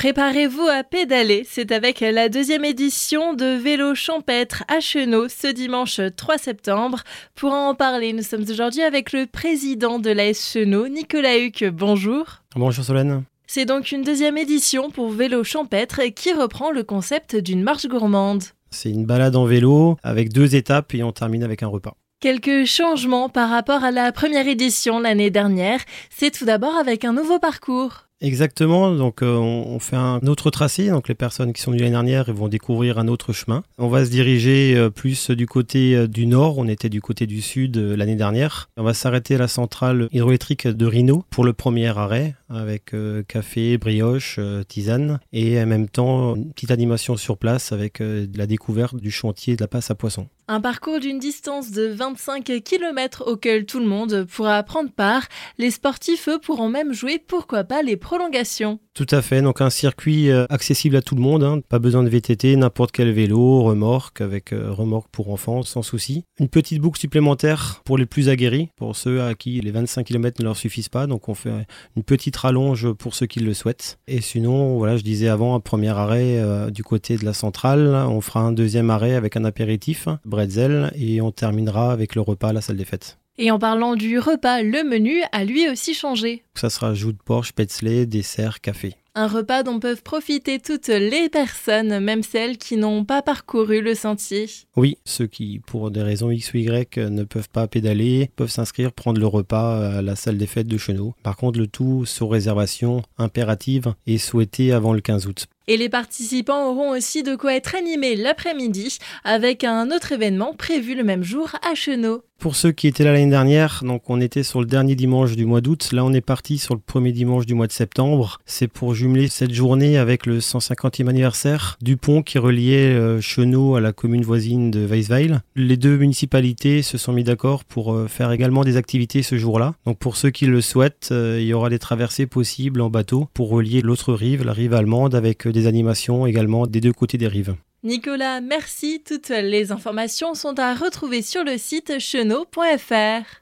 Préparez-vous à pédaler, c'est avec la deuxième édition de Vélo champêtre à Chenot ce dimanche 3 septembre. Pour en parler, nous sommes aujourd'hui avec le président de l'AS Chenot, Nicolas Huc. Bonjour. Bonjour Solène. C'est donc une deuxième édition pour Vélo champêtre qui reprend le concept d'une marche gourmande. C'est une balade en vélo avec deux étapes et on termine avec un repas. Quelques changements par rapport à la première édition l'année dernière. C'est tout d'abord avec un nouveau parcours. Exactement, donc euh, on, fait un autre tracé, donc les personnes qui sont venues l'année dernière vont découvrir un autre chemin. On va se diriger euh, plus du côté euh, du nord, on était du côté du sud l'année dernière. On va s'arrêter à la centrale hydroélectrique de Rhino pour le premier arrêt avec café, brioche, tisane et en même temps une petite animation sur place avec la découverte du chantier de la passe à poisson. Un parcours d'une distance de 25 km auquel tout le monde pourra prendre part. Les sportifs, pourront même jouer, pourquoi pas, les prolongations. Tout à fait, donc un circuit euh, accessible à tout le monde, hein. pas besoin de VTT, n'importe quel vélo, remorque, avec euh, remorque pour enfants, sans souci. Une petite boucle supplémentaire pour les plus aguerris, pour ceux à qui les 25 km ne leur suffisent pas, donc on fait une petite rallonge pour ceux qui le souhaitent. Et sinon, voilà, je disais avant, un premier arrêt euh, du côté de la centrale, on fera un deuxième arrêt avec un apéritif, et on terminera avec le repas à la salle des fêtes. Et en parlant du repas, le menu a lui aussi changé. Ça sera joue de porc, spätzle, dessert, café. Un repas dont peuvent profiter toutes les personnes, même celles qui n'ont pas parcouru le sentier. Oui, ceux qui, pour des raisons X ou Y, ne peuvent pas pédaler, peuvent s'inscrire, prendre le repas à la salle des fêtes de Chenot. Par contre, le tout sous réservation impérative et souhaité avant le 15 août. Et les participants auront aussi de quoi être animés l'après-midi avec un autre événement prévu le même jour à Chenot. Pour ceux qui étaient là l'année dernière, donc on était sur le dernier dimanche du mois d'août. Là, on est parti sur le premier dimanche du mois de septembre. C'est pour jumeler cette journée avec le 150e anniversaire du pont qui reliait euh, Chenot à la commune voisine de Weisweil. Les deux municipalités se sont mis d'accord pour euh, faire également des activités ce jour-là. Donc pour ceux qui le souhaitent, euh, il y aura des traversées possibles en bateau pour relier l'autre rive, la rive allemande, avec des animations également des deux côtés des rives. Nicolas, merci. Toutes les informations sont à retrouver sur le site chenot.fr.